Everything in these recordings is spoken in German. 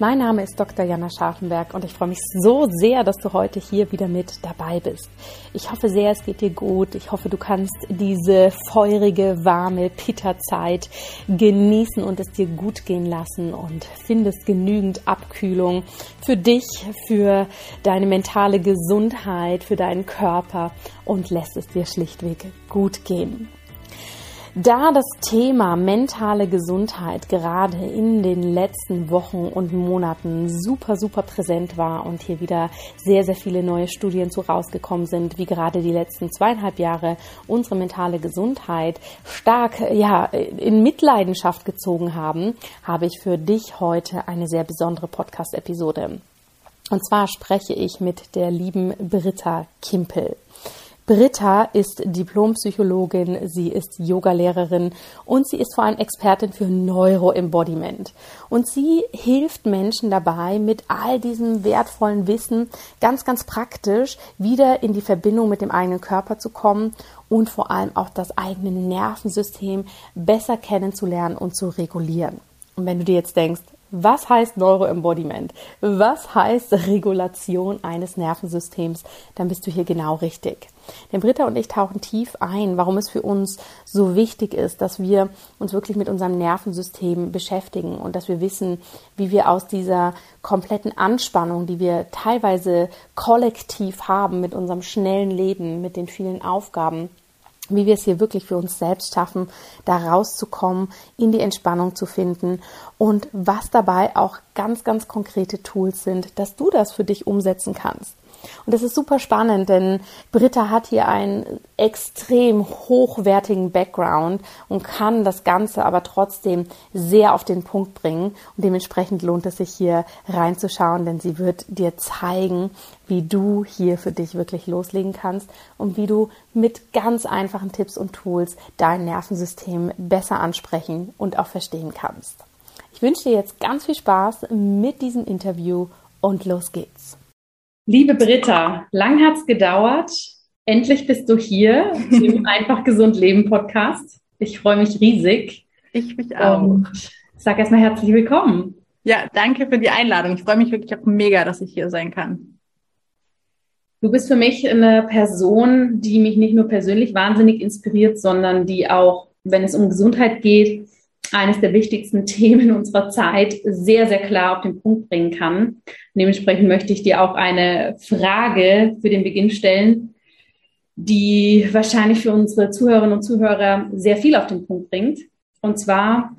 Mein Name ist Dr. Jana Scharfenberg und ich freue mich so sehr, dass du heute hier wieder mit dabei bist. Ich hoffe sehr, es geht dir gut. Ich hoffe, du kannst diese feurige, warme Pitta-Zeit genießen und es dir gut gehen lassen und findest genügend Abkühlung für dich, für deine mentale Gesundheit, für deinen Körper und lässt es dir schlichtweg gut gehen. Da das Thema mentale Gesundheit gerade in den letzten Wochen und Monaten super, super präsent war und hier wieder sehr, sehr viele neue Studien zu rausgekommen sind, wie gerade die letzten zweieinhalb Jahre unsere mentale Gesundheit stark, ja, in Mitleidenschaft gezogen haben, habe ich für dich heute eine sehr besondere Podcast-Episode. Und zwar spreche ich mit der lieben Britta Kimpel. Britta ist Diplompsychologin, sie ist Yogalehrerin und sie ist vor allem Expertin für Neuroembodiment. Und sie hilft Menschen dabei, mit all diesem wertvollen Wissen ganz, ganz praktisch wieder in die Verbindung mit dem eigenen Körper zu kommen und vor allem auch das eigene Nervensystem besser kennenzulernen und zu regulieren. Und wenn du dir jetzt denkst, was heißt Neuroembodiment? Was heißt Regulation eines Nervensystems? Dann bist du hier genau richtig. Denn Britta und ich tauchen tief ein, warum es für uns so wichtig ist, dass wir uns wirklich mit unserem Nervensystem beschäftigen und dass wir wissen, wie wir aus dieser kompletten Anspannung, die wir teilweise kollektiv haben mit unserem schnellen Leben, mit den vielen Aufgaben, wie wir es hier wirklich für uns selbst schaffen, da rauszukommen, in die Entspannung zu finden und was dabei auch ganz, ganz konkrete Tools sind, dass du das für dich umsetzen kannst. Und das ist super spannend, denn Britta hat hier einen extrem hochwertigen Background und kann das Ganze aber trotzdem sehr auf den Punkt bringen. Und dementsprechend lohnt es sich hier reinzuschauen, denn sie wird dir zeigen, wie du hier für dich wirklich loslegen kannst und wie du mit ganz einfachen Tipps und Tools dein Nervensystem besser ansprechen und auch verstehen kannst. Ich wünsche dir jetzt ganz viel Spaß mit diesem Interview und los geht's. Liebe Britta, lang hat's gedauert. Endlich bist du hier im Einfach Gesund Leben Podcast. Ich freue mich riesig. Ich mich auch. Und sag erstmal herzlich willkommen. Ja, danke für die Einladung. Ich freue mich wirklich auch mega, dass ich hier sein kann. Du bist für mich eine Person, die mich nicht nur persönlich wahnsinnig inspiriert, sondern die auch, wenn es um Gesundheit geht, eines der wichtigsten Themen unserer Zeit sehr, sehr klar auf den Punkt bringen kann. dementsprechend möchte ich dir auch eine Frage für den Beginn stellen, die wahrscheinlich für unsere Zuhörerinnen und Zuhörer sehr viel auf den Punkt bringt. Und zwar,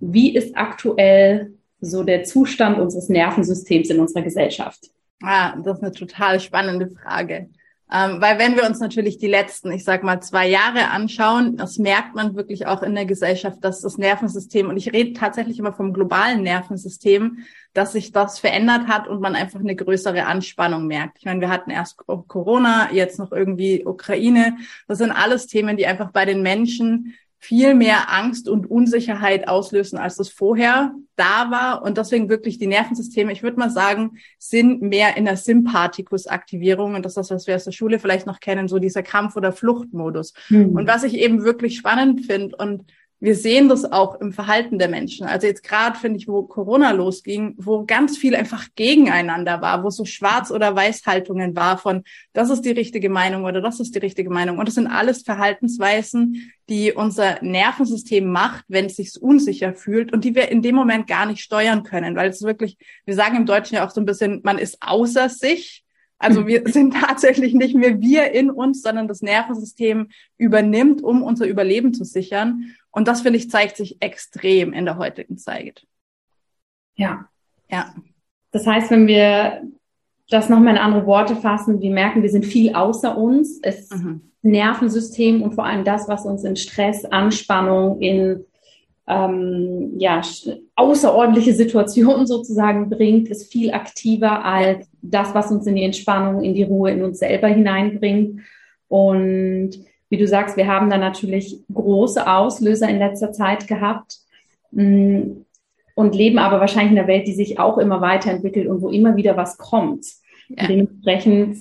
wie ist aktuell so der Zustand unseres Nervensystems in unserer Gesellschaft? Ah, das ist eine total spannende Frage. Ähm, weil wenn wir uns natürlich die letzten, ich sag mal, zwei Jahre anschauen, das merkt man wirklich auch in der Gesellschaft, dass das Nervensystem, und ich rede tatsächlich immer vom globalen Nervensystem, dass sich das verändert hat und man einfach eine größere Anspannung merkt. Ich meine, wir hatten erst Corona, jetzt noch irgendwie Ukraine. Das sind alles Themen, die einfach bei den Menschen viel mehr Angst und Unsicherheit auslösen, als das vorher da war. Und deswegen wirklich die Nervensysteme, ich würde mal sagen, sind mehr in der Sympathikus-Aktivierung. Und das ist das, was wir aus der Schule vielleicht noch kennen, so dieser Kampf- oder Fluchtmodus. Mhm. Und was ich eben wirklich spannend finde und wir sehen das auch im Verhalten der Menschen. Also jetzt gerade finde ich, wo Corona losging, wo ganz viel einfach gegeneinander war, wo so Schwarz- oder Weißhaltungen war von, das ist die richtige Meinung oder das ist die richtige Meinung. Und das sind alles Verhaltensweisen, die unser Nervensystem macht, wenn es sich unsicher fühlt und die wir in dem Moment gar nicht steuern können, weil es wirklich, wir sagen im Deutschen ja auch so ein bisschen, man ist außer sich. Also wir sind tatsächlich nicht mehr wir in uns, sondern das Nervensystem übernimmt, um unser Überleben zu sichern. Und das, finde ich, zeigt sich extrem in der heutigen Zeit. Ja. Ja. Das heißt, wenn wir das nochmal in andere Worte fassen, wir merken, wir sind viel außer uns. Es mhm. Nervensystem und vor allem das, was uns in Stress, Anspannung, in ähm, ja, außerordentliche Situationen sozusagen bringt, ist viel aktiver als das, was uns in die Entspannung, in die Ruhe, in uns selber hineinbringt. Und wie du sagst, wir haben da natürlich große Auslöser in letzter Zeit gehabt mm, und leben aber wahrscheinlich in einer Welt, die sich auch immer weiterentwickelt und wo immer wieder was kommt. Ja. Dementsprechend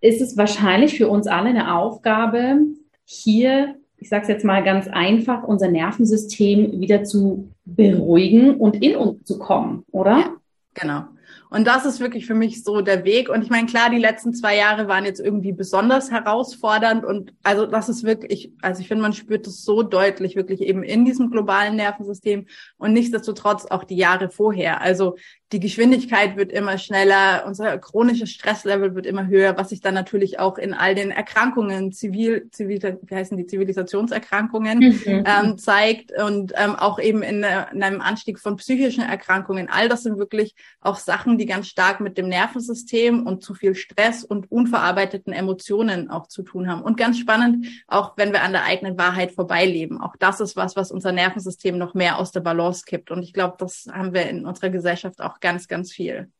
ist es wahrscheinlich für uns alle eine Aufgabe, hier, ich sage es jetzt mal ganz einfach, unser Nervensystem wieder zu beruhigen und in uns zu kommen, oder? Ja, genau. Und das ist wirklich für mich so der Weg. Und ich meine, klar, die letzten zwei Jahre waren jetzt irgendwie besonders herausfordernd. Und also das ist wirklich, also ich finde, man spürt das so deutlich, wirklich eben in diesem globalen Nervensystem und nichtsdestotrotz auch die Jahre vorher. Also die Geschwindigkeit wird immer schneller, unser chronisches Stresslevel wird immer höher, was sich dann natürlich auch in all den Erkrankungen, zivil, zivil wie heißen die Zivilisationserkrankungen mhm. ähm, zeigt und ähm, auch eben in, in, einem Anstieg von psychischen Erkrankungen. All das sind wirklich auch Sachen, die ganz stark mit dem Nervensystem und zu viel Stress und unverarbeiteten Emotionen auch zu tun haben. Und ganz spannend, auch wenn wir an der eigenen Wahrheit vorbeileben. Auch das ist was, was unser Nervensystem noch mehr aus der Balance kippt. Und ich glaube, das haben wir in unserer Gesellschaft auch ganz, ganz viel.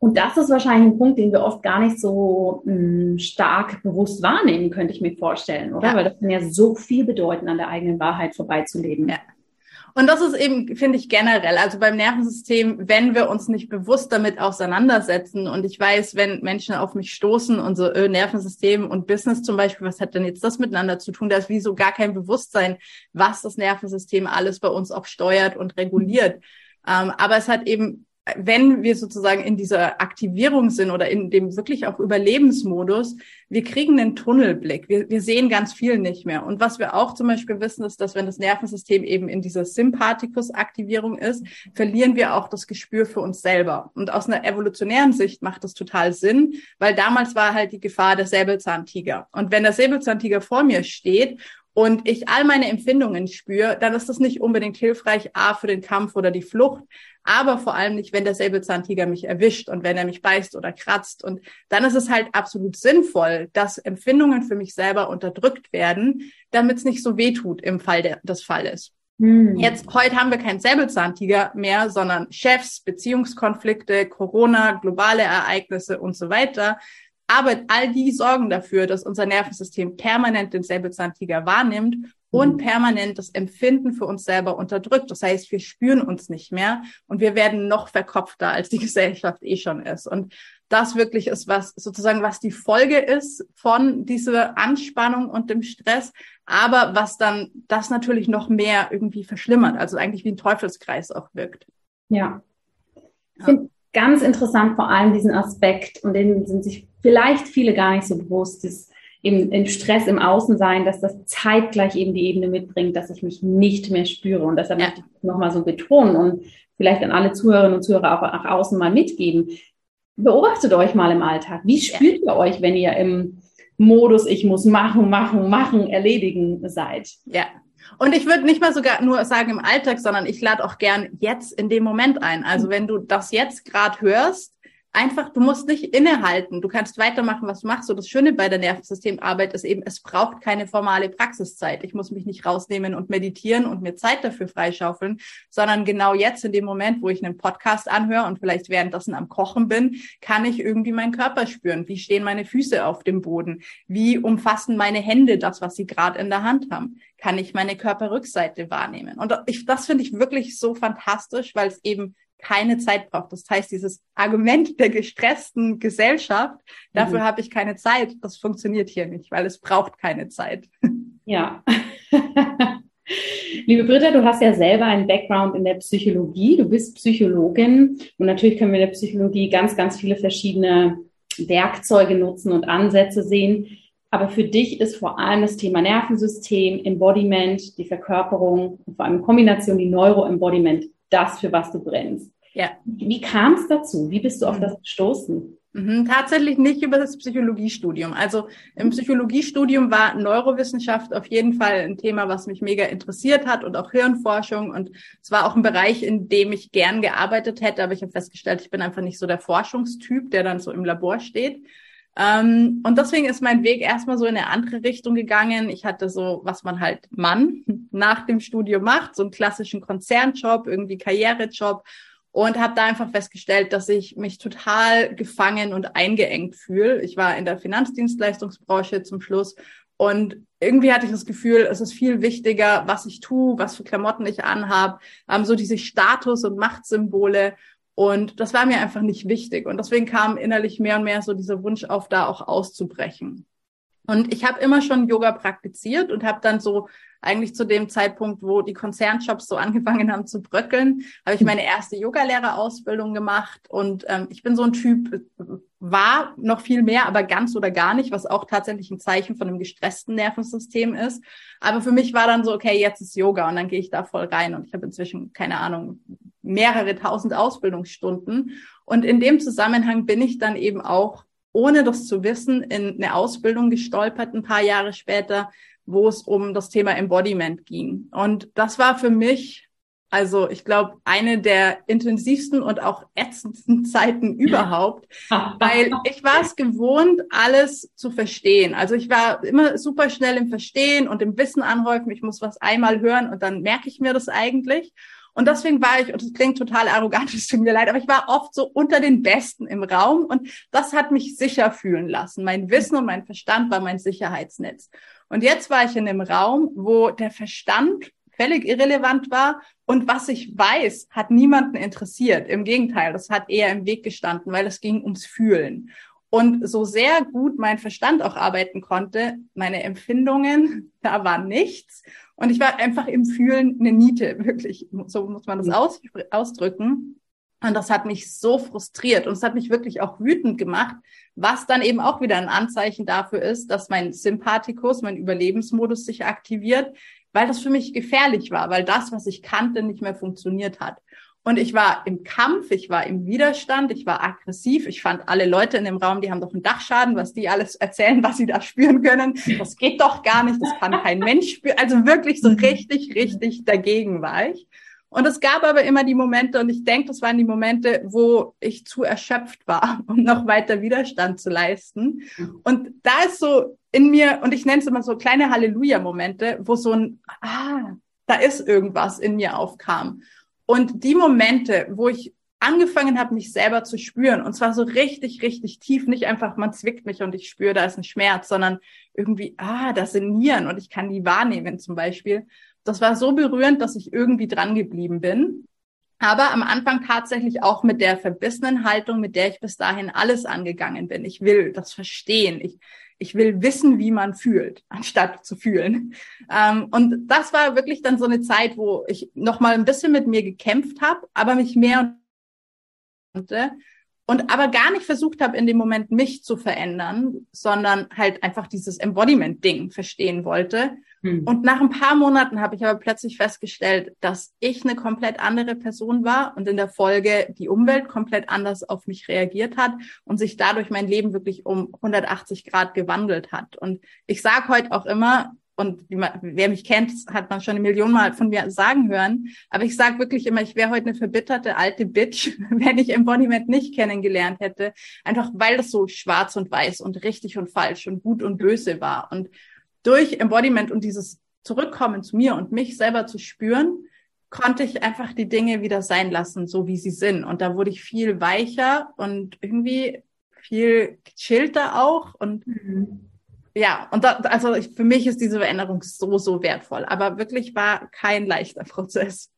Und das ist wahrscheinlich ein Punkt, den wir oft gar nicht so mh, hm, stark bewusst wahrnehmen, könnte ich mir vorstellen, oder? Ja. Weil das kann ja so viel bedeuten, an der eigenen Wahrheit vorbeizuleben. Ja. Und das ist eben, finde ich, generell, also beim Nervensystem, wenn wir uns nicht bewusst damit auseinandersetzen und ich weiß, wenn Menschen auf mich stoßen und so, äh, Nervensystem und Business zum Beispiel, was hat denn jetzt das miteinander zu tun? Da ist wie so gar kein Bewusstsein, was das Nervensystem alles bei uns auch steuert und reguliert. Ähm, aber es hat eben, wenn wir sozusagen in dieser Aktivierung sind oder in dem wirklich auch Überlebensmodus, wir kriegen einen Tunnelblick. Wir, wir sehen ganz viel nicht mehr. Und was wir auch zum Beispiel wissen, ist, dass wenn das Nervensystem eben in dieser Sympathikus-Aktivierung ist, verlieren wir auch das Gespür für uns selber. Und aus einer evolutionären Sicht macht das total Sinn, weil damals war halt die Gefahr der Säbelzahntiger. Und wenn der Säbelzahntiger vor mir steht und ich all meine Empfindungen spüre, dann ist das nicht unbedingt hilfreich, A, für den Kampf oder die Flucht, aber vor allem nicht, wenn der Säbelzahntiger mich erwischt und wenn er mich beißt oder kratzt. Und dann ist es halt absolut sinnvoll, dass Empfindungen für mich selber unterdrückt werden, damit es nicht so weh tut im Fall der, des Falles. Hm. Jetzt, heute haben wir keinen Säbelzahntiger mehr, sondern Chefs, Beziehungskonflikte, Corona, globale Ereignisse und so weiter. Aber all die sorgen dafür, dass unser Nervensystem permanent den Säbelzahntiger wahrnimmt und mhm. permanent das Empfinden für uns selber unterdrückt. Das heißt, wir spüren uns nicht mehr und wir werden noch verkopfter, als die Gesellschaft eh schon ist. Und das wirklich ist was sozusagen, was die Folge ist von dieser Anspannung und dem Stress, aber was dann das natürlich noch mehr irgendwie verschlimmert, also eigentlich wie ein Teufelskreis auch wirkt. Ja. Ich finde ganz interessant vor allem diesen Aspekt und den sind sich vielleicht viele gar nicht so bewusst, ist eben im Stress im Außensein, dass das zeitgleich eben die Ebene mitbringt, dass ich mich nicht mehr spüre. Und deshalb ja. möchte ich nochmal so betonen und vielleicht an alle Zuhörerinnen und Zuhörer auch nach außen mal mitgeben. Beobachtet euch mal im Alltag. Wie spürt ja. ihr euch, wenn ihr im Modus, ich muss machen, machen, machen, erledigen seid? Ja. Und ich würde nicht mal sogar nur sagen im Alltag, sondern ich lade auch gern jetzt in dem Moment ein. Also wenn du das jetzt gerade hörst, einfach, du musst nicht innehalten. Du kannst weitermachen, was du machst. So das Schöne bei der Nervensystemarbeit ist eben, es braucht keine formale Praxiszeit. Ich muss mich nicht rausnehmen und meditieren und mir Zeit dafür freischaufeln, sondern genau jetzt in dem Moment, wo ich einen Podcast anhöre und vielleicht währenddessen am Kochen bin, kann ich irgendwie meinen Körper spüren. Wie stehen meine Füße auf dem Boden? Wie umfassen meine Hände das, was sie gerade in der Hand haben? Kann ich meine Körperrückseite wahrnehmen? Und ich, das finde ich wirklich so fantastisch, weil es eben keine Zeit braucht. Das heißt, dieses Argument der gestressten Gesellschaft, dafür mhm. habe ich keine Zeit, das funktioniert hier nicht, weil es braucht keine Zeit. Ja. Liebe Britta, du hast ja selber einen Background in der Psychologie. Du bist Psychologin und natürlich können wir in der Psychologie ganz, ganz viele verschiedene Werkzeuge nutzen und Ansätze sehen. Aber für dich ist vor allem das Thema Nervensystem, Embodiment, die Verkörperung und vor allem Kombination die Neuroembodiment das, für was du brennst. Ja. Wie kam es dazu? Wie bist du auf mhm. das gestoßen? Mhm, tatsächlich nicht über das Psychologiestudium. Also im Psychologiestudium war Neurowissenschaft auf jeden Fall ein Thema, was mich mega interessiert hat und auch Hirnforschung. Und es war auch ein Bereich, in dem ich gern gearbeitet hätte, aber ich habe festgestellt, ich bin einfach nicht so der Forschungstyp, der dann so im Labor steht. Ähm, und deswegen ist mein Weg erstmal so in eine andere Richtung gegangen. Ich hatte so, was man halt Mann nach dem Studium macht, so einen klassischen Konzernjob, irgendwie Karrierejob und habe da einfach festgestellt, dass ich mich total gefangen und eingeengt fühle. Ich war in der Finanzdienstleistungsbranche zum Schluss und irgendwie hatte ich das Gefühl, es ist viel wichtiger, was ich tue, was für Klamotten ich anhabe, ähm, so diese Status- und Machtsymbole Und das war mir einfach nicht wichtig. Und deswegen kam innerlich mehr und mehr so dieser Wunsch auf, da auch auszubrechen. Und ich habe immer schon Yoga praktiziert und habe dann so eigentlich zu dem Zeitpunkt, wo die Konzernshops so angefangen haben zu bröckeln, habe ich meine erste Yogalehrerausbildung gemacht. Und ähm, ich bin so ein Typ, war noch viel mehr, aber ganz oder gar nicht, was auch tatsächlich ein Zeichen von einem gestressten Nervensystem ist. Aber für mich war dann so, okay, jetzt ist Yoga und dann gehe ich da voll rein. Und ich habe inzwischen, keine Ahnung, mehrere tausend Ausbildungsstunden. Und in dem Zusammenhang bin ich dann eben auch ohne das zu wissen, in eine Ausbildung gestolpert, ein paar Jahre später, wo es um das Thema Embodiment ging. Und das war für mich, also ich glaube, eine der intensivsten und auch ätzendsten Zeiten überhaupt, weil ich war es gewohnt, alles zu verstehen. Also ich war immer super schnell im Verstehen und im Wissen anhäufen. Ich muss was einmal hören und dann merke ich mir das eigentlich. Und deswegen war ich, und das klingt total arrogant, es tut mir leid, aber ich war oft so unter den Besten im Raum und das hat mich sicher fühlen lassen. Mein Wissen und mein Verstand war mein Sicherheitsnetz. Und jetzt war ich in einem Raum, wo der Verstand völlig irrelevant war und was ich weiß, hat niemanden interessiert. Im Gegenteil, das hat eher im Weg gestanden, weil es ging ums Fühlen. Und so sehr gut mein Verstand auch arbeiten konnte, meine Empfindungen, da war nichts. Und ich war einfach im Fühlen eine Niete, wirklich. So muss man das aus, ausdrücken. Und das hat mich so frustriert und es hat mich wirklich auch wütend gemacht, was dann eben auch wieder ein Anzeichen dafür ist, dass mein Sympathikus, mein Überlebensmodus sich aktiviert, weil das für mich gefährlich war, weil das, was ich kannte, nicht mehr funktioniert hat. Und ich war im Kampf, ich war im Widerstand, ich war aggressiv. Ich fand alle Leute in dem Raum, die haben doch einen Dachschaden, was die alles erzählen, was sie da spüren können. Das geht doch gar nicht, das kann kein Mensch spüren. Also wirklich so richtig, richtig dagegen war ich. Und es gab aber immer die Momente, und ich denke, das waren die Momente, wo ich zu erschöpft war, um noch weiter Widerstand zu leisten. Und da ist so in mir, und ich nenne es immer so kleine Halleluja-Momente, wo so ein, ah, da ist irgendwas in mir aufkam. Und die Momente, wo ich angefangen habe, mich selber zu spüren, und zwar so richtig, richtig tief, nicht einfach, man zwickt mich und ich spüre, da ist ein Schmerz, sondern irgendwie, ah, das sind Nieren und ich kann die wahrnehmen zum Beispiel. Das war so berührend, dass ich irgendwie dran geblieben bin. Aber am Anfang tatsächlich auch mit der verbissenen Haltung, mit der ich bis dahin alles angegangen bin. Ich will das verstehen. Ich, ich will wissen, wie man fühlt, anstatt zu fühlen. Ähm, und das war wirklich dann so eine Zeit, wo ich noch mal ein bisschen mit mir gekämpft habe, aber mich mehr und und aber gar nicht versucht habe, in dem Moment mich zu verändern, sondern halt einfach dieses Embodiment-Ding verstehen wollte. Hm. Und nach ein paar Monaten habe ich aber plötzlich festgestellt, dass ich eine komplett andere Person war und in der Folge die Umwelt komplett anders auf mich reagiert hat und sich dadurch mein Leben wirklich um 180 Grad gewandelt hat. Und ich sage heute auch immer, und wer mich kennt, hat man schon eine Million Mal von mir sagen hören. Aber ich sage wirklich immer, ich wäre heute eine verbitterte alte Bitch, wenn ich Embodiment nicht kennengelernt hätte. Einfach weil das so schwarz und weiß und richtig und falsch und gut und böse war. Und durch Embodiment und dieses Zurückkommen zu mir und mich selber zu spüren, konnte ich einfach die Dinge wieder sein lassen, so wie sie sind. Und da wurde ich viel weicher und irgendwie viel gechillter auch und mhm ja, und da, also ich, für mich ist diese Veränderung so, so wertvoll. Aber wirklich war kein leichter Prozess.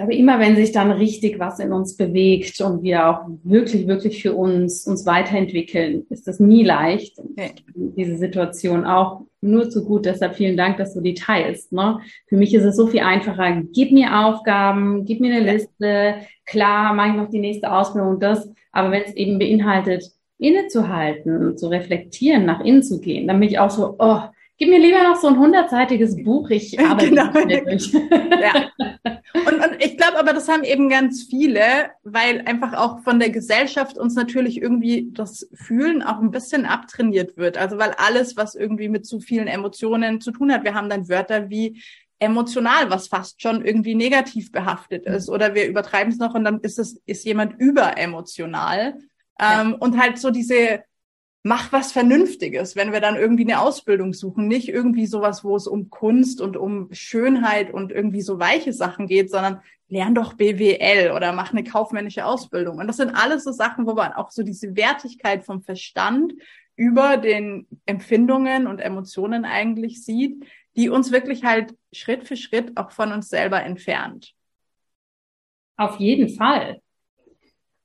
Ich glaube, immer wenn sich dann richtig was in uns bewegt und wir auch wirklich, wirklich für uns uns weiterentwickeln, ist das nie leicht. Okay. Diese Situation auch nur zu gut. Deshalb vielen Dank, dass du die teilst. Ne? Für mich ist es so viel einfacher. Gib mir Aufgaben, gib mir eine Liste. Klar, mache ich noch die nächste Ausbildung und das. Aber wenn es eben beinhaltet, innezuhalten, zu reflektieren, nach innen zu gehen. Dann bin ich auch so, oh, gib mir lieber noch so ein hundertseitiges Buch, ich arbeite genau. durch. ja. Und, und ich glaube aber, das haben eben ganz viele, weil einfach auch von der Gesellschaft uns natürlich irgendwie das Fühlen auch ein bisschen abtrainiert wird. Also weil alles, was irgendwie mit zu vielen Emotionen zu tun hat, wir haben dann Wörter wie emotional, was fast schon irgendwie negativ behaftet ist. Oder wir übertreiben es noch und dann ist es, ist jemand überemotional. Ähm, Und halt so diese, mach was Vernünftiges, wenn wir dann irgendwie eine Ausbildung suchen. Nicht irgendwie sowas, wo es um Kunst und um Schönheit und irgendwie so weiche Sachen geht, sondern lern doch BWL oder mach eine kaufmännische Ausbildung. Und das sind alles so Sachen, wo man auch so diese Wertigkeit vom Verstand über den Empfindungen und Emotionen eigentlich sieht, die uns wirklich halt Schritt für Schritt auch von uns selber entfernt. Auf jeden Fall.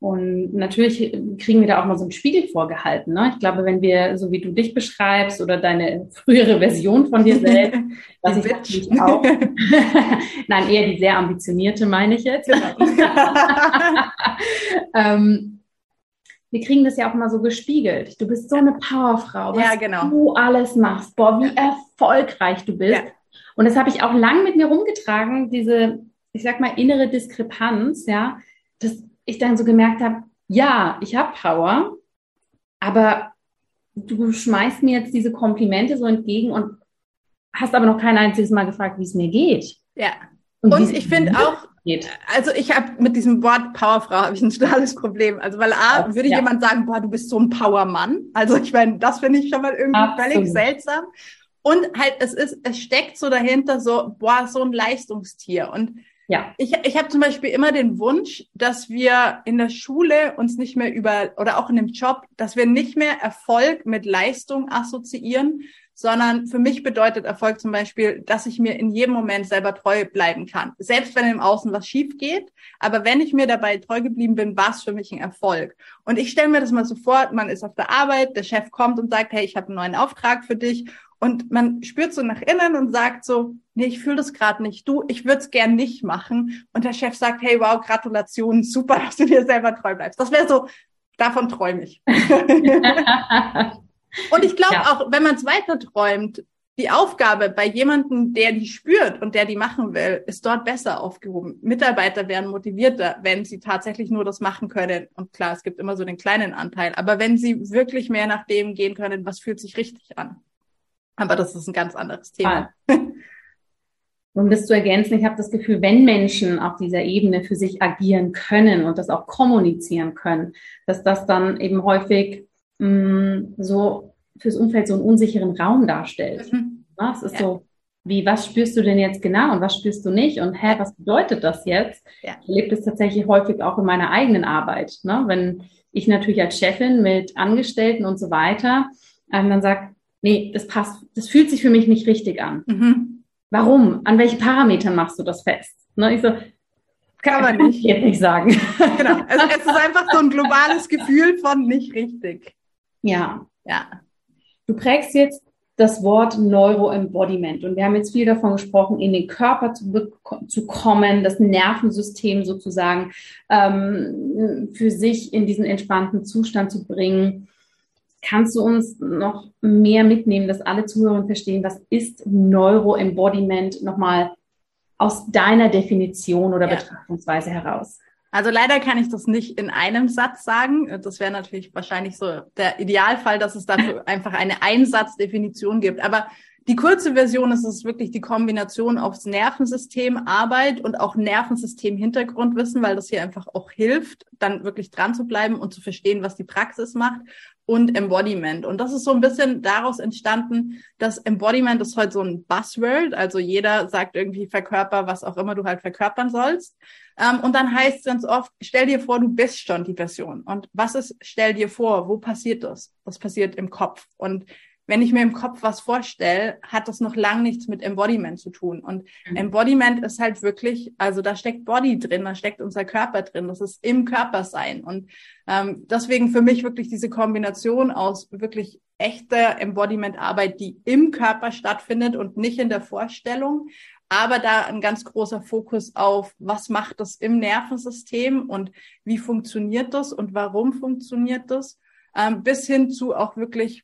Und natürlich kriegen wir da auch mal so einen Spiegel vorgehalten. Ne? Ich glaube, wenn wir, so wie du dich beschreibst oder deine frühere Version von dir selbst, was ich natürlich auch, nein, eher die sehr ambitionierte meine ich jetzt. Genau. ähm, wir kriegen das ja auch mal so gespiegelt. Du bist so eine Powerfrau, was ja, genau. du alles machst. Boah, wie erfolgreich du bist. Ja. Und das habe ich auch lang mit mir rumgetragen, diese, ich sag mal, innere Diskrepanz, ja, dass ich dann so gemerkt habe, ja, ich habe Power, aber du schmeißt mir jetzt diese Komplimente so entgegen und hast aber noch kein einziges Mal gefragt, wie es mir geht. Ja. Und, und ich finde auch, geht. also ich habe mit diesem Wort Powerfrau habe ich ein totales Problem. Also weil A, würde ja. jemand sagen, boah, du bist so ein Powermann. Also ich meine, das finde ich schon mal irgendwie Absolut. völlig seltsam. Und halt, es ist, es steckt so dahinter so, boah, so ein Leistungstier. Und ja. Ich, ich habe zum Beispiel immer den Wunsch, dass wir in der Schule uns nicht mehr über oder auch in dem Job, dass wir nicht mehr Erfolg mit Leistung assoziieren, sondern für mich bedeutet Erfolg zum Beispiel, dass ich mir in jedem Moment selber treu bleiben kann. Selbst wenn im Außen was schief geht, aber wenn ich mir dabei treu geblieben bin, war es für mich ein Erfolg. Und ich stelle mir das mal so vor, man ist auf der Arbeit, der Chef kommt und sagt, hey, ich habe einen neuen Auftrag für dich und man spürt so nach innen und sagt so, nee, ich fühle das gerade nicht. Du, ich würde es gern nicht machen. Und der Chef sagt, hey, wow, Gratulation, super, dass du dir selber treu bleibst. Das wäre so, davon träume ich. und ich glaube ja. auch, wenn man es weiter träumt, die Aufgabe bei jemandem, der die spürt und der die machen will, ist dort besser aufgehoben. Mitarbeiter werden motivierter, wenn sie tatsächlich nur das machen können. Und klar, es gibt immer so den kleinen Anteil, aber wenn sie wirklich mehr nach dem gehen können, was fühlt sich richtig an. Aber das ist ein ganz anderes Thema. Um das zu ergänzen, ich habe das Gefühl, wenn Menschen auf dieser Ebene für sich agieren können und das auch kommunizieren können, dass das dann eben häufig mh, mm, so fürs Umfeld so einen unsicheren Raum darstellt. Mhm. Es ist ja. so, wie, was spürst du denn jetzt genau und was spürst du nicht? Und hä, was bedeutet das jetzt? Ja. Ich erlebe das tatsächlich häufig auch in meiner eigenen Arbeit. Ne? Wenn ich natürlich als Chefin mit Angestellten und so weiter ähm, dann sage, nee, das passt, das fühlt sich für mich nicht richtig an. Mhm. Warum? An welchen Parametern machst du das fest? Ne, ich so, kann man nicht. Jetzt nicht sagen. Genau. Es, es ist einfach so ein globales Gefühl von nicht richtig. Ja. Ja. Du prägst jetzt das Wort Neuroembodiment. Und wir haben jetzt viel davon gesprochen, in den Körper zu, zu kommen, das Nervensystem sozusagen ähm, für sich in diesen entspannten Zustand zu bringen. Kannst du uns noch mehr mitnehmen, dass alle Zuhörer verstehen, was ist Neuroembodiment nochmal aus deiner Definition oder ja. Betrachtungsweise heraus? Also leider kann ich das nicht in einem Satz sagen. Das wäre natürlich wahrscheinlich so der Idealfall, dass es dafür einfach eine Einsatzdefinition gibt. Aber die kurze Version ist es wirklich die Kombination aufs Nervensystem Arbeit und auch Nervensystem Hintergrundwissen, weil das hier einfach auch hilft, dann wirklich dran zu bleiben und zu verstehen, was die Praxis macht und Embodiment. Und das ist so ein bisschen daraus entstanden, dass Embodiment ist heute so ein Buzzword. Also jeder sagt irgendwie verkörper, was auch immer du halt verkörpern sollst. Ähm, und dann heißt es ganz oft, stell dir vor, du bist schon die Version. Und was ist, stell dir vor, wo passiert das? Das passiert im Kopf. Und wenn ich mir im Kopf was vorstelle, hat das noch lang nichts mit Embodiment zu tun. Und mhm. Embodiment ist halt wirklich, also da steckt Body drin, da steckt unser Körper drin, das ist im Körper sein. Und ähm, deswegen für mich wirklich diese Kombination aus wirklich echter Embodiment-Arbeit, die im Körper stattfindet und nicht in der Vorstellung, aber da ein ganz großer Fokus auf, was macht das im Nervensystem und wie funktioniert das und warum funktioniert das, ähm, bis hin zu auch wirklich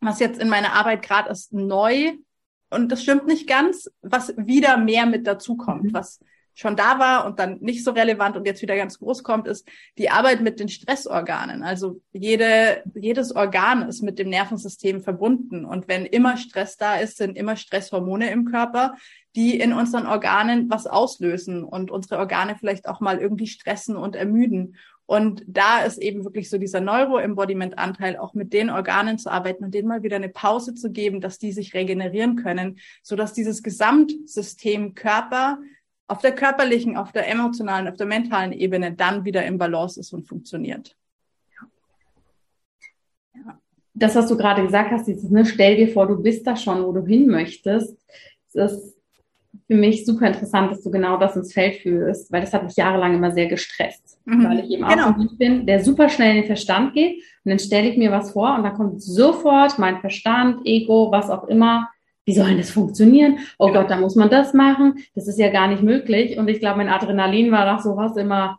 was jetzt in meiner Arbeit gerade ist, neu. Und das stimmt nicht ganz, was wieder mehr mit dazukommt, mhm. was schon da war und dann nicht so relevant und jetzt wieder ganz groß kommt, ist die Arbeit mit den Stressorganen. Also jede, jedes Organ ist mit dem Nervensystem verbunden. Und wenn immer Stress da ist, sind immer Stresshormone im Körper, die in unseren Organen was auslösen und unsere Organe vielleicht auch mal irgendwie stressen und ermüden. Und da ist eben wirklich so dieser Neuro-Embodiment-Anteil, auch mit den Organen zu arbeiten und denen mal wieder eine Pause zu geben, dass die sich regenerieren können, so dass dieses Gesamtsystem Körper auf der körperlichen, auf der emotionalen, auf der mentalen Ebene dann wieder im Balance ist und funktioniert. Ja. Das, was du gerade gesagt hast, dieses, ne, stell dir vor, du bist da schon, wo du hin möchtest, das für mich super interessant, dass du genau das ins Feld führst, weil das hat mich jahrelang immer sehr gestresst. Mhm. Weil ich eben genau. auch ein Mensch bin, der super schnell in den Verstand geht und dann stelle ich mir was vor und dann kommt sofort mein Verstand, Ego, was auch immer. Wie soll denn das funktionieren? Oh genau. Gott, da muss man das machen. Das ist ja gar nicht möglich. Und ich glaube, mein Adrenalin war nach sowas immer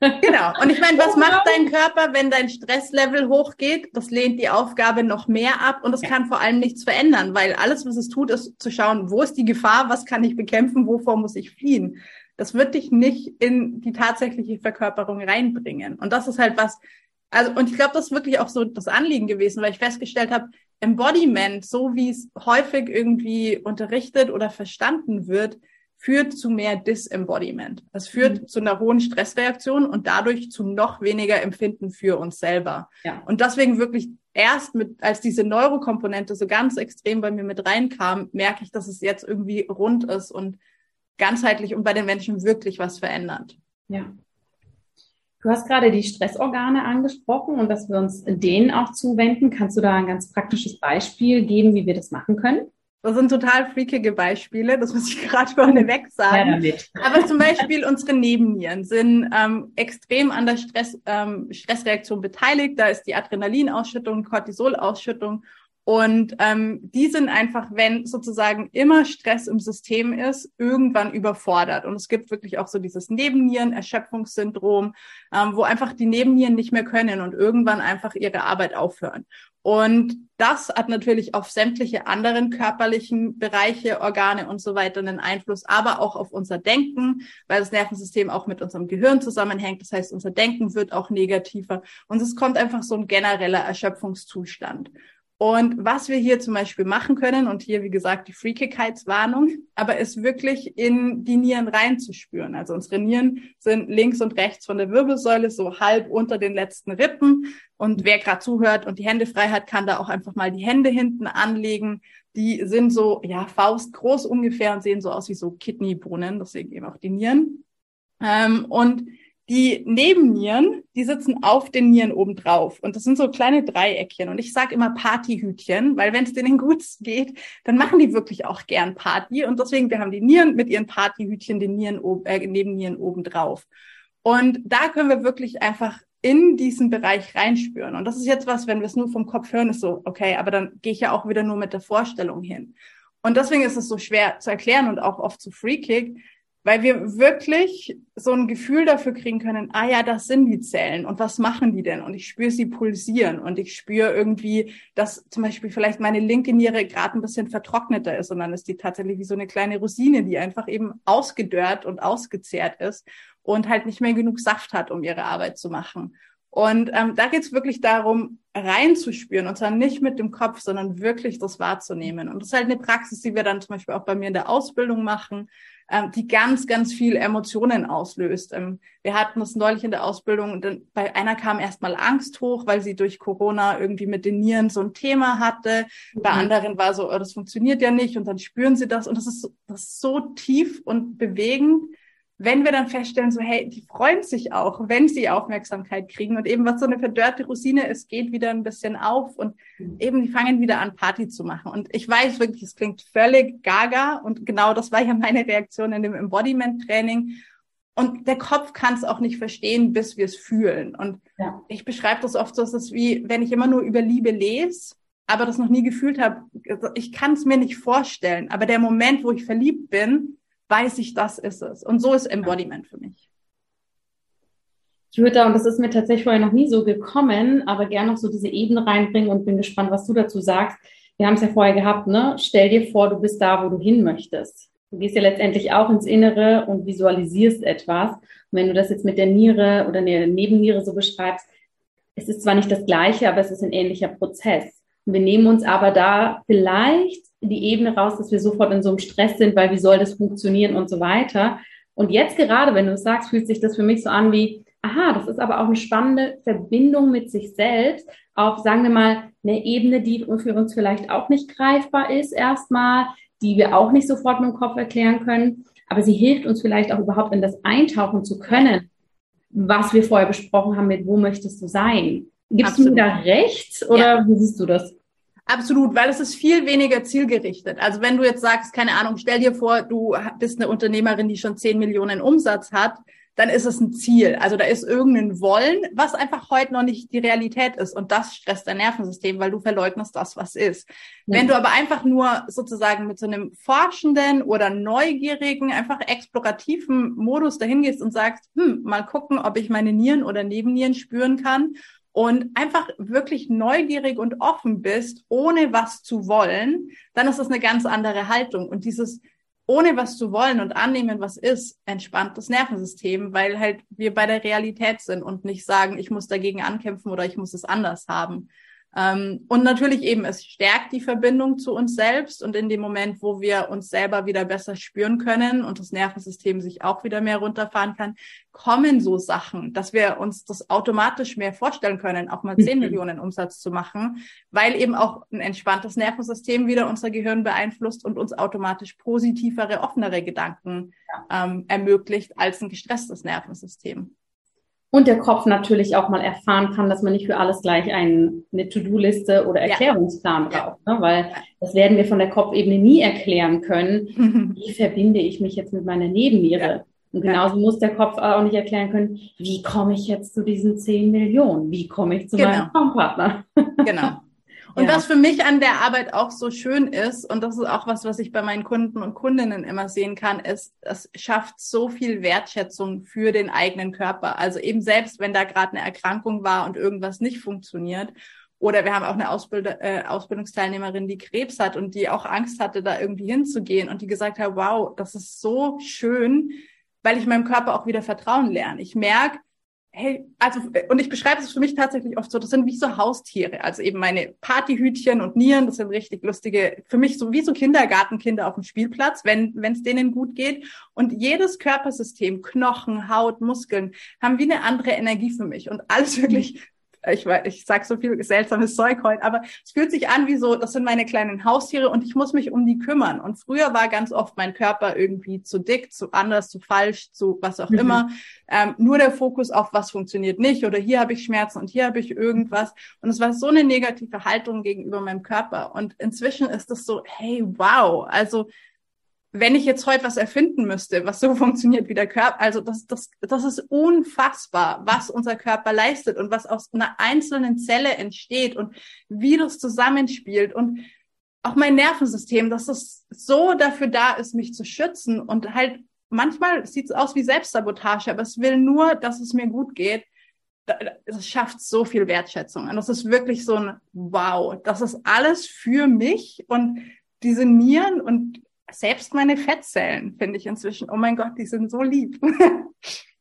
Genau. Und ich meine, was macht dein Körper, wenn dein Stresslevel hochgeht? Das lehnt die Aufgabe noch mehr ab und es ja. kann vor allem nichts verändern, weil alles, was es tut, ist zu schauen, wo ist die Gefahr, was kann ich bekämpfen, wovor muss ich fliehen. Das wird dich nicht in die tatsächliche Verkörperung reinbringen. Und das ist halt was, also, und ich glaube, das ist wirklich auch so das Anliegen gewesen, weil ich festgestellt habe, Embodiment, so wie es häufig irgendwie unterrichtet oder verstanden wird, führt zu mehr Disembodiment. Das führt mhm. zu einer hohen Stressreaktion und dadurch zu noch weniger Empfinden für uns selber. Ja. Und deswegen wirklich erst mit, als diese Neurokomponente so ganz extrem bei mir mit reinkam, merke ich, dass es jetzt irgendwie rund ist und ganzheitlich und bei den Menschen wirklich was verändert. Ja. Du hast gerade die Stressorgane angesprochen und dass wir uns denen auch zuwenden. Kannst du da ein ganz praktisches Beispiel geben, wie wir das machen können? Das sind total freakige Beispiele, das muss ich gerade vorneweg sagen. Ja, Aber zum Beispiel unsere Nebennieren sind ähm, extrem an der Stress, ähm, Stressreaktion beteiligt. Da ist die Adrenalinausschüttung, Cortisolausschüttung und ähm, die sind einfach, wenn sozusagen immer Stress im System ist, irgendwann überfordert. Und es gibt wirklich auch so dieses Nebennieren-Erschöpfungssyndrom, ähm, wo einfach die Nebennieren nicht mehr können und irgendwann einfach ihre Arbeit aufhören. Und das hat natürlich auf sämtliche anderen körperlichen Bereiche, Organe und so weiter einen Einfluss, aber auch auf unser Denken, weil das Nervensystem auch mit unserem Gehirn zusammenhängt. Das heißt, unser Denken wird auch negativer und es kommt einfach so ein genereller Erschöpfungszustand. Und was wir hier zum Beispiel machen können, und hier, wie gesagt, die Freakigkeitswarnung, aber ist wirklich in die Nieren reinzuspüren. Also unsere Nieren sind links und rechts von der Wirbelsäule, so halb unter den letzten Rippen. Und wer gerade zuhört und die Hände frei hat, kann da auch einfach mal die Hände hinten anlegen. Die sind so, ja, faustgroß ungefähr und sehen so aus wie so Kidneybohnen, deswegen eben auch die Nieren. Ähm, und die Nebennieren, die sitzen auf den Nieren oben drauf. Und das sind so kleine Dreieckchen. Und ich sage immer Partyhütchen, weil wenn es denen gut geht, dann machen die wirklich auch gern Party. Und deswegen, wir haben die Nieren mit ihren Partyhütchen, den Nieren, äh, Nebennieren oben drauf. Und da können wir wirklich einfach in diesen Bereich reinspüren. Und das ist jetzt was, wenn wir es nur vom Kopf hören, ist so, okay, aber dann gehe ich ja auch wieder nur mit der Vorstellung hin. Und deswegen ist es so schwer zu erklären und auch oft zu freakig, weil wir wirklich so ein Gefühl dafür kriegen können, ah ja, das sind die Zellen und was machen die denn? Und ich spüre sie pulsieren und ich spüre irgendwie, dass zum Beispiel vielleicht meine linke Niere gerade ein bisschen vertrockneter ist und dann ist die tatsächlich wie so eine kleine Rosine, die einfach eben ausgedörrt und ausgezehrt ist und halt nicht mehr genug Saft hat, um ihre Arbeit zu machen. Und ähm, da geht es wirklich darum, reinzuspüren und zwar nicht mit dem Kopf, sondern wirklich das wahrzunehmen. Und das ist halt eine Praxis, die wir dann zum Beispiel auch bei mir in der Ausbildung machen, ähm, die ganz, ganz viel Emotionen auslöst. Ähm, wir hatten das neulich in der Ausbildung dann bei einer kam erstmal Angst hoch, weil sie durch Corona irgendwie mit den Nieren so ein Thema hatte. Mhm. Bei anderen war so, oh, das funktioniert ja nicht und dann spüren sie das und das ist, das ist so tief und bewegend wenn wir dann feststellen, so hey, die freuen sich auch, wenn sie Aufmerksamkeit kriegen und eben was so eine verdörrte Rosine ist, geht wieder ein bisschen auf und mhm. eben die fangen wieder an Party zu machen. Und ich weiß wirklich, es klingt völlig gaga und genau das war ja meine Reaktion in dem Embodiment Training. Und der Kopf kann es auch nicht verstehen, bis wir es fühlen. Und ja. ich beschreibe das oft so, es ist wie, wenn ich immer nur über Liebe lese, aber das noch nie gefühlt habe. Ich kann es mir nicht vorstellen. Aber der Moment, wo ich verliebt bin, weiß ich, das ist es. Und so ist Embodiment für mich. Ich würde da, und das ist mir tatsächlich vorher noch nie so gekommen, aber gerne noch so diese Ebene reinbringen und bin gespannt, was du dazu sagst. Wir haben es ja vorher gehabt, ne? Stell dir vor, du bist da, wo du hin möchtest. Du gehst ja letztendlich auch ins Innere und visualisierst etwas. Und wenn du das jetzt mit der Niere oder der Nebenniere so beschreibst, es ist zwar nicht das Gleiche, aber es ist ein ähnlicher Prozess. Und wir nehmen uns aber da vielleicht die Ebene raus, dass wir sofort in so einem Stress sind, weil wie soll das funktionieren und so weiter. Und jetzt gerade, wenn du es sagst, fühlt sich das für mich so an wie, aha, das ist aber auch eine spannende Verbindung mit sich selbst auf, sagen wir mal, eine Ebene, die für uns vielleicht auch nicht greifbar ist erstmal, die wir auch nicht sofort mit dem Kopf erklären können. Aber sie hilft uns vielleicht auch überhaupt in das eintauchen zu können, was wir vorher besprochen haben mit, wo möchtest du sein? Gibst Absolut. du mir da recht oder ja. wie siehst du das? Absolut, weil es ist viel weniger zielgerichtet. Also wenn du jetzt sagst, keine Ahnung, stell dir vor, du bist eine Unternehmerin, die schon 10 Millionen Umsatz hat, dann ist es ein Ziel. Also da ist irgendein Wollen, was einfach heute noch nicht die Realität ist. Und das stresst dein Nervensystem, weil du verleugnest das, was ist. Mhm. Wenn du aber einfach nur sozusagen mit so einem forschenden oder neugierigen, einfach explorativen Modus dahin gehst und sagst, hm, mal gucken, ob ich meine Nieren oder Nebennieren spüren kann und einfach wirklich neugierig und offen bist, ohne was zu wollen, dann ist das eine ganz andere Haltung. Und dieses ohne was zu wollen und annehmen, was ist, entspannt das Nervensystem, weil halt wir bei der Realität sind und nicht sagen, ich muss dagegen ankämpfen oder ich muss es anders haben. Ähm, und natürlich eben, es stärkt die Verbindung zu uns selbst und in dem Moment, wo wir uns selber wieder besser spüren können und das Nervensystem sich auch wieder mehr runterfahren kann, kommen so Sachen, dass wir uns das automatisch mehr vorstellen können, auch mal 10 mhm. Millionen Umsatz zu machen, weil eben auch ein entspanntes Nervensystem wieder unser Gehirn beeinflusst und uns automatisch positivere, offenere Gedanken ähm, ermöglicht als ein gestresstes Nervensystem. Und der Kopf natürlich auch mal erfahren kann, dass man nicht für alles gleich ein, eine To-Do-Liste oder Erklärungsplan ja. braucht. Ne? Weil das werden wir von der Kopfebene nie erklären können. Wie verbinde ich mich jetzt mit meiner Nebenniere? Ja. Und genauso ja. muss der Kopf auch nicht erklären können, wie komme ich jetzt zu diesen 10 Millionen? Wie komme ich zu genau. meinem Traumpartner? Genau. Und ja. was für mich an der Arbeit auch so schön ist, und das ist auch was, was ich bei meinen Kunden und Kundinnen immer sehen kann, ist, es schafft so viel Wertschätzung für den eigenen Körper. Also eben selbst, wenn da gerade eine Erkrankung war und irgendwas nicht funktioniert. Oder wir haben auch eine Ausbild äh, Ausbildungsteilnehmerin, die Krebs hat und die auch Angst hatte, da irgendwie hinzugehen und die gesagt hat, wow, das ist so schön, weil ich meinem Körper auch wieder Vertrauen lerne. Ich merke, hey, also, und ich beschreibe es für mich tatsächlich oft so, das sind wie so Haustiere. Also eben meine Partyhütchen und Nieren, das sind richtig lustige, für mich so wie so Kindergartenkinder auf dem Spielplatz, wenn wenn es denen gut geht. Und jedes Körpersystem, Knochen, Haut, Muskeln, haben wie eine andere Energie für mich. Und alles wirklich ich, ich sag so viel seltsames Zeug heute, aber es fühlt sich an wie so, das sind meine kleinen Haustiere und ich muss mich um die kümmern. Und früher war ganz oft mein Körper irgendwie zu dick, zu anders, zu falsch, zu was auch mhm. immer. Ähm, nur der Fokus auf was funktioniert nicht oder hier habe ich Schmerzen und hier habe ich irgendwas. Und es war so eine negative Haltung gegenüber meinem Körper. Und inzwischen ist es so, hey, wow, also wenn ich jetzt heute was erfinden müsste, was so funktioniert wie der Körper, also das, das, das ist unfassbar, was unser Körper leistet und was aus einer einzelnen Zelle entsteht und wie das zusammenspielt und auch mein Nervensystem, dass das so dafür da ist, mich zu schützen und halt manchmal sieht es aus wie Selbstsabotage, aber es will nur, dass es mir gut geht. Das schafft so viel Wertschätzung und das ist wirklich so ein Wow, das ist alles für mich und diese Nieren und selbst meine Fettzellen finde ich inzwischen, oh mein Gott, die sind so lieb.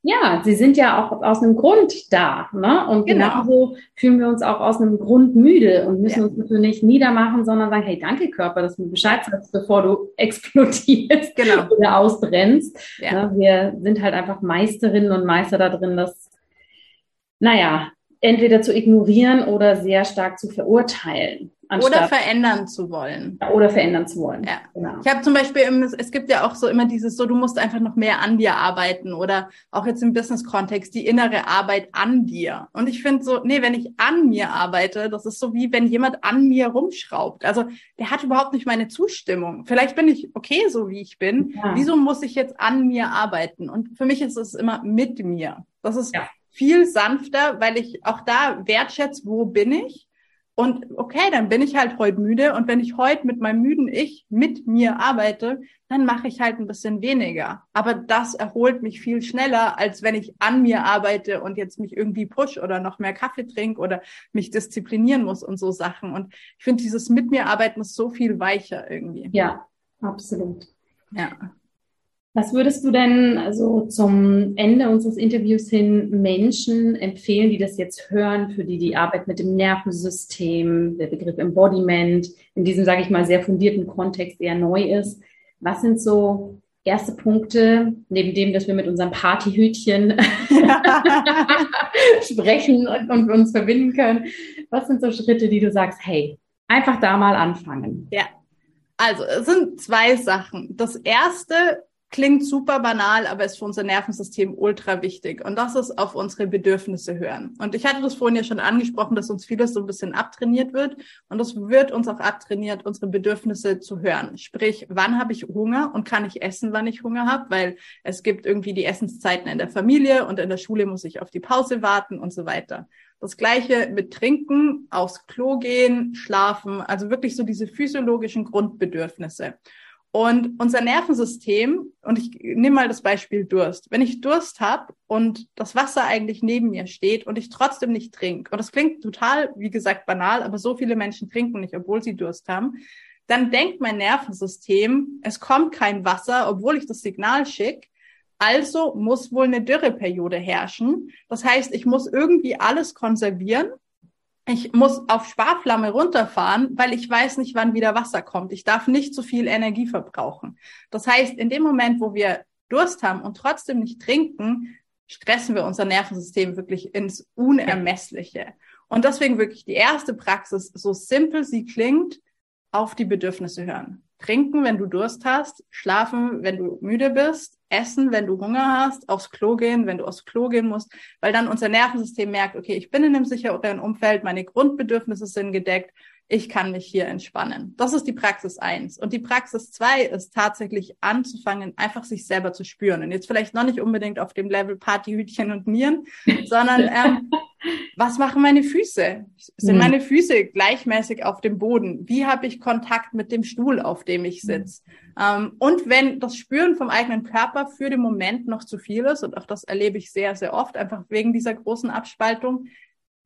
Ja, sie sind ja auch aus einem Grund da. Ne? Und genau. genauso fühlen wir uns auch aus einem Grund müde und müssen ja. uns dafür nicht niedermachen, sondern sagen, hey, danke Körper, dass du mir Bescheid sagst, bevor du explodierst genau. oder ausbrennst. Ja. Ne? Wir sind halt einfach Meisterinnen und Meister da drin, das, naja, entweder zu ignorieren oder sehr stark zu verurteilen. Oder verändern zu wollen. Oder verändern zu wollen. Ja. Genau. Ich habe zum Beispiel, im, es gibt ja auch so immer dieses so, du musst einfach noch mehr an dir arbeiten oder auch jetzt im Business-Kontext die innere Arbeit an dir. Und ich finde so, nee, wenn ich an mir arbeite, das ist so wie wenn jemand an mir rumschraubt. Also der hat überhaupt nicht meine Zustimmung. Vielleicht bin ich okay, so wie ich bin. Ja. Wieso muss ich jetzt an mir arbeiten? Und für mich ist es immer mit mir. Das ist ja. viel sanfter, weil ich auch da wertschätze, wo bin ich und okay, dann bin ich halt heute müde. Und wenn ich heute mit meinem müden Ich mit mir arbeite, dann mache ich halt ein bisschen weniger. Aber das erholt mich viel schneller, als wenn ich an mir arbeite und jetzt mich irgendwie push oder noch mehr Kaffee trinke oder mich disziplinieren muss und so Sachen. Und ich finde, dieses mit mir arbeiten ist so viel weicher irgendwie. Ja, absolut. Ja. Was würdest du denn also zum Ende unseres Interviews hin Menschen empfehlen, die das jetzt hören, für die die Arbeit mit dem Nervensystem, der Begriff Embodiment in diesem, sage ich mal, sehr fundierten Kontext eher neu ist? Was sind so erste Punkte, neben dem, dass wir mit unserem Partyhütchen sprechen und, und uns verbinden können? Was sind so Schritte, die du sagst, hey, einfach da mal anfangen? Ja. Also, es sind zwei Sachen. Das erste klingt super banal, aber ist für unser Nervensystem ultra wichtig. Und das ist auf unsere Bedürfnisse hören. Und ich hatte das vorhin ja schon angesprochen, dass uns vieles so ein bisschen abtrainiert wird. Und das wird uns auch abtrainiert, unsere Bedürfnisse zu hören. Sprich, wann habe ich Hunger und kann ich essen, wann ich Hunger habe? Weil es gibt irgendwie die Essenszeiten in der Familie und in der Schule muss ich auf die Pause warten und so weiter. Das gleiche mit Trinken, aufs Klo gehen, schlafen, also wirklich so diese physiologischen Grundbedürfnisse. Und unser Nervensystem, und ich nehme mal das Beispiel Durst. Wenn ich Durst habe und das Wasser eigentlich neben mir steht und ich trotzdem nicht trinke, und das klingt total, wie gesagt, banal, aber so viele Menschen trinken nicht, obwohl sie Durst haben, dann denkt mein Nervensystem, es kommt kein Wasser, obwohl ich das Signal schicke. Also muss wohl eine Dürreperiode herrschen. Das heißt, ich muss irgendwie alles konservieren ich muss auf Sparflamme runterfahren, weil ich weiß nicht, wann wieder Wasser kommt. Ich darf nicht zu viel Energie verbrauchen. Das heißt, in dem Moment, wo wir Durst haben und trotzdem nicht trinken, stressen wir unser Nervensystem wirklich ins Unermessliche. Und deswegen wirklich die erste Praxis, so simpel sie klingt, auf die Bedürfnisse hören. Trinken, wenn du Durst hast, schlafen, wenn du müde bist, essen, wenn du Hunger hast, aufs Klo gehen, wenn du aufs Klo gehen musst, weil dann unser Nervensystem merkt, okay, ich bin in einem sicheren Umfeld, meine Grundbedürfnisse sind gedeckt, ich kann mich hier entspannen. Das ist die Praxis eins. Und die Praxis zwei ist tatsächlich anzufangen, einfach sich selber zu spüren. Und jetzt vielleicht noch nicht unbedingt auf dem Level Partyhütchen und Nieren, sondern ähm, was machen meine Füße? Sind mhm. meine Füße gleichmäßig auf dem Boden? Wie habe ich Kontakt mit dem Stuhl, auf dem ich sitze? Mhm. Ähm, und wenn das Spüren vom eigenen Körper für den Moment noch zu viel ist, und auch das erlebe ich sehr, sehr oft, einfach wegen dieser großen Abspaltung,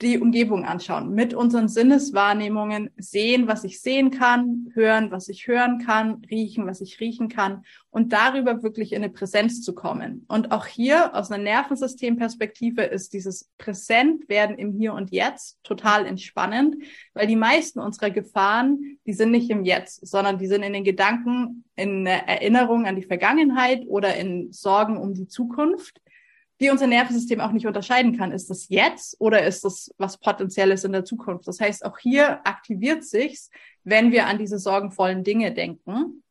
die Umgebung anschauen, mit unseren Sinneswahrnehmungen sehen, was ich sehen kann, hören, was ich hören kann, riechen, was ich riechen kann und darüber wirklich in eine Präsenz zu kommen. Und auch hier aus einer Nervensystemperspektive ist dieses Präsentwerden im Hier und Jetzt total entspannend, weil die meisten unserer Gefahren, die sind nicht im Jetzt, sondern die sind in den Gedanken, in der Erinnerung an die Vergangenheit oder in Sorgen um die Zukunft die unser Nervensystem auch nicht unterscheiden kann. Ist das jetzt oder ist das was Potenzielles in der Zukunft? Das heißt, auch hier aktiviert sich's, wenn wir an diese sorgenvollen Dinge denken.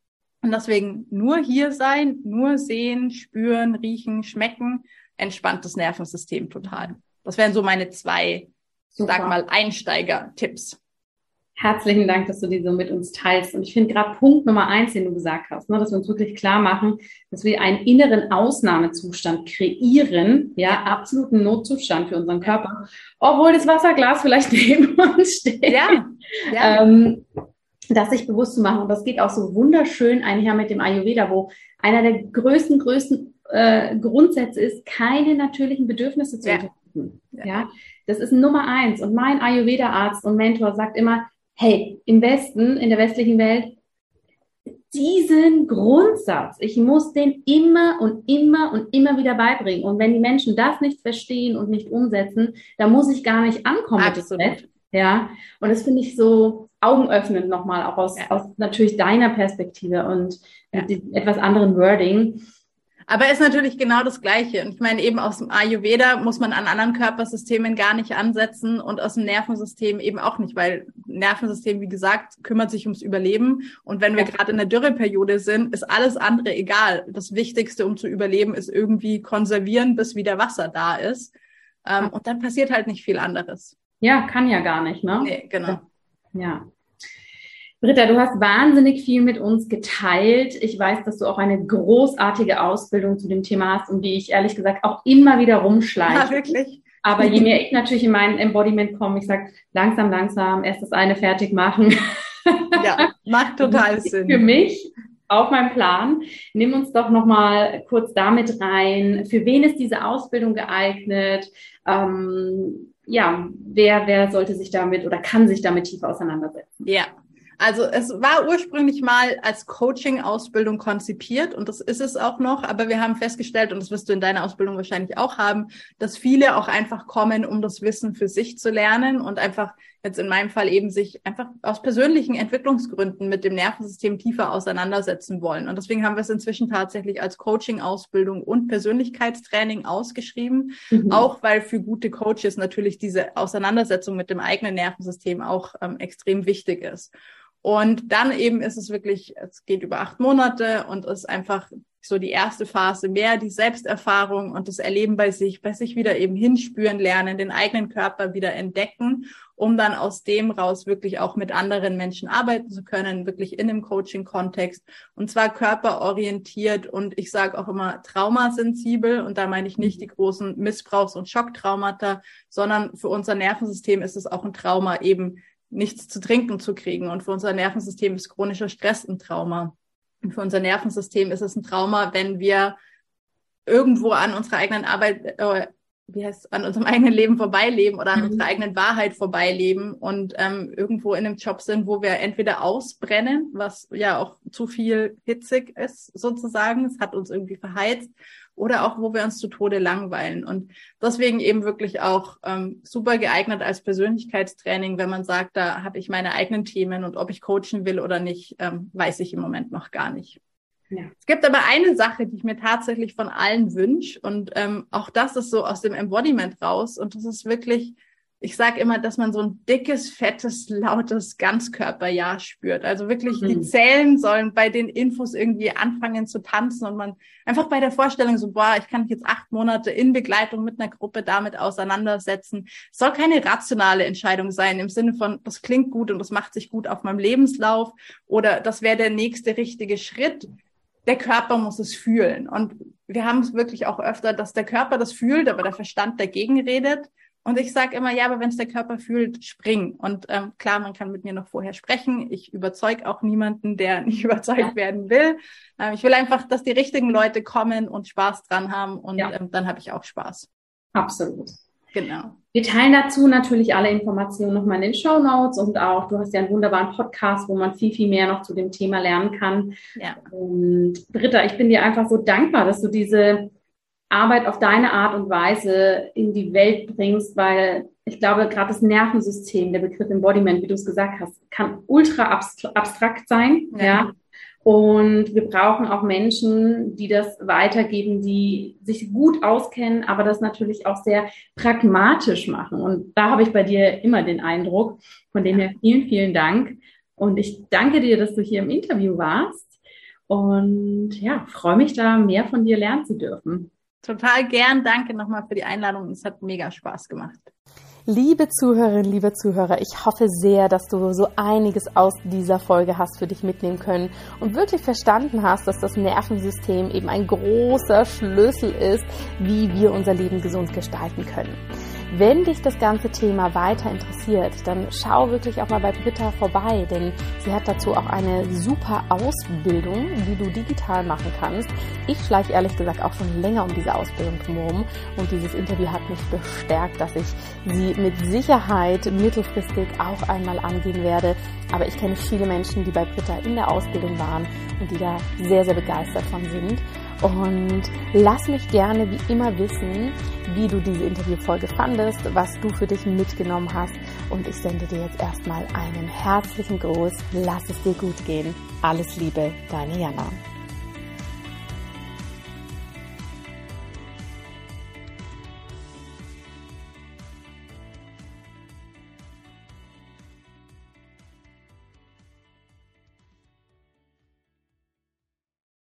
Und deswegen nur hier sein, nur sehen, spüren, riechen, schmecken, entspannt das Nervensystem total. Das wären so meine zwei, Super. sag mal, Einsteiger-Tipps. Herzlichen Dank, dass du die so mit uns teilst. Und ich finde gerade Punkt Nummer eins, den du gesagt hast, ne, dass wir uns wirklich klar machen, dass wir einen inneren Ausnahmezustand kreieren, ja, absoluten Notzustand für unseren Körper, obwohl das Wasserglas vielleicht neben uns steht. Ja, ja. Ähm, das sich bewusst zu machen. Und das geht auch so wunderschön einher mit dem Ayurveda, wo einer der größten, größten äh, Grundsätze ist, keine natürlichen Bedürfnisse zu ja. unterdrücken. Ja. ja, das ist Nummer eins. Und mein Ayurveda-Arzt und Mentor sagt immer, hey, im Westen, in der westlichen Welt, diesen Grundsatz, ich muss den immer und immer und immer wieder beibringen. Und wenn die Menschen das nicht verstehen und nicht umsetzen, dann muss ich gar nicht ankommen Absolut. mit dem Ja, und das finde ich so augenöffnend nochmal, auch aus, ja. aus natürlich deiner Perspektive und ja. etwas anderen Wording. Aber ist natürlich genau das Gleiche. Und ich meine, eben aus dem Ayurveda muss man an anderen Körpersystemen gar nicht ansetzen und aus dem Nervensystem eben auch nicht, weil Nervensystem, wie gesagt, kümmert sich ums Überleben. Und wenn wir ja. gerade in der Dürreperiode sind, ist alles andere egal. Das Wichtigste, um zu überleben, ist irgendwie konservieren, bis wieder Wasser da ist. Ähm, und dann passiert halt nicht viel anderes. Ja, kann ja gar nicht, ne? Nee, genau. Ja. Britta, du hast wahnsinnig viel mit uns geteilt. Ich weiß, dass du auch eine großartige Ausbildung zu dem Thema hast und die ich ehrlich gesagt auch immer wieder rumschleiche. Ja, wirklich. Aber je mehr ich natürlich in mein Embodiment komme, ich sage langsam, langsam, erst das eine fertig machen. Ja, macht total Sinn. Für mich auf meinem Plan. Nimm uns doch noch mal kurz damit rein. Für wen ist diese Ausbildung geeignet? Ähm, ja, wer, wer sollte sich damit oder kann sich damit tiefer auseinandersetzen? Ja, also es war ursprünglich mal als Coaching-Ausbildung konzipiert und das ist es auch noch, aber wir haben festgestellt, und das wirst du in deiner Ausbildung wahrscheinlich auch haben, dass viele auch einfach kommen, um das Wissen für sich zu lernen und einfach jetzt in meinem Fall eben sich einfach aus persönlichen Entwicklungsgründen mit dem Nervensystem tiefer auseinandersetzen wollen. Und deswegen haben wir es inzwischen tatsächlich als Coaching-Ausbildung und Persönlichkeitstraining ausgeschrieben, mhm. auch weil für gute Coaches natürlich diese Auseinandersetzung mit dem eigenen Nervensystem auch ähm, extrem wichtig ist. Und dann eben ist es wirklich, es geht über acht Monate und ist einfach so die erste Phase mehr die Selbsterfahrung und das Erleben bei sich, bei sich wieder eben hinspüren lernen, den eigenen Körper wieder entdecken, um dann aus dem raus wirklich auch mit anderen Menschen arbeiten zu können, wirklich in einem Coaching-Kontext. Und zwar körperorientiert und ich sage auch immer traumasensibel. Und da meine ich nicht die großen Missbrauchs- und Schocktraumata, sondern für unser Nervensystem ist es auch ein Trauma eben nichts zu trinken zu kriegen und für unser Nervensystem ist chronischer Stress ein Trauma. Und für unser Nervensystem ist es ein Trauma, wenn wir irgendwo an unserer eigenen Arbeit, äh, wie heißt an unserem eigenen Leben vorbeileben oder an mhm. unserer eigenen Wahrheit vorbeileben und ähm, irgendwo in einem Job sind, wo wir entweder ausbrennen, was ja auch zu viel hitzig ist sozusagen, es hat uns irgendwie verheizt, oder auch wo wir uns zu Tode langweilen. Und deswegen eben wirklich auch ähm, super geeignet als Persönlichkeitstraining, wenn man sagt, da habe ich meine eigenen Themen und ob ich coachen will oder nicht, ähm, weiß ich im Moment noch gar nicht. Ja. Es gibt aber eine Sache, die ich mir tatsächlich von allen wünsche und ähm, auch das ist so aus dem Embodiment raus und das ist wirklich ich sage immer, dass man so ein dickes, fettes, lautes Ganzkörperjahr spürt. Also wirklich, mhm. die Zellen sollen bei den Infos irgendwie anfangen zu tanzen und man einfach bei der Vorstellung so, boah, ich kann mich jetzt acht Monate in Begleitung mit einer Gruppe damit auseinandersetzen. Es soll keine rationale Entscheidung sein im Sinne von, das klingt gut und das macht sich gut auf meinem Lebenslauf oder das wäre der nächste richtige Schritt. Der Körper muss es fühlen. Und wir haben es wirklich auch öfter, dass der Körper das fühlt, aber der Verstand dagegen redet. Und ich sage immer, ja, aber wenn es der Körper fühlt, spring. Und ähm, klar, man kann mit mir noch vorher sprechen. Ich überzeuge auch niemanden, der nicht überzeugt ja. werden will. Ähm, ich will einfach, dass die richtigen Leute kommen und Spaß dran haben und ja. ähm, dann habe ich auch Spaß. Absolut. Genau. Wir teilen dazu natürlich alle Informationen nochmal in den Show Notes und auch, du hast ja einen wunderbaren Podcast, wo man viel, viel mehr noch zu dem Thema lernen kann. Ja. Und Britta, ich bin dir einfach so dankbar, dass du diese Arbeit auf deine Art und Weise in die Welt bringst, weil ich glaube, gerade das Nervensystem, der Begriff Embodiment, wie du es gesagt hast, kann ultra abstrakt sein, ja. ja. Und wir brauchen auch Menschen, die das weitergeben, die sich gut auskennen, aber das natürlich auch sehr pragmatisch machen. Und da habe ich bei dir immer den Eindruck. Von dem her vielen, vielen Dank. Und ich danke dir, dass du hier im Interview warst. Und ja, freue mich da, mehr von dir lernen zu dürfen. Total gern. Danke nochmal für die Einladung. Es hat mega Spaß gemacht. Liebe Zuhörerinnen, liebe Zuhörer, ich hoffe sehr, dass du so einiges aus dieser Folge hast für dich mitnehmen können und wirklich verstanden hast, dass das Nervensystem eben ein großer Schlüssel ist, wie wir unser Leben gesund gestalten können. Wenn dich das ganze Thema weiter interessiert, dann schau wirklich auch mal bei Britta vorbei, denn sie hat dazu auch eine super Ausbildung, die du digital machen kannst. Ich schleiche ehrlich gesagt auch schon länger um diese Ausbildung drumherum und dieses Interview hat mich bestärkt, dass ich sie mit Sicherheit mittelfristig auch einmal angehen werde. Aber ich kenne viele Menschen, die bei Britta in der Ausbildung waren und die da sehr, sehr begeistert von sind. Und lass mich gerne wie immer wissen, wie du diese Interviewfolge fandest, was du für dich mitgenommen hast. Und ich sende dir jetzt erstmal einen herzlichen Gruß. Lass es dir gut gehen. Alles Liebe, deine Jana.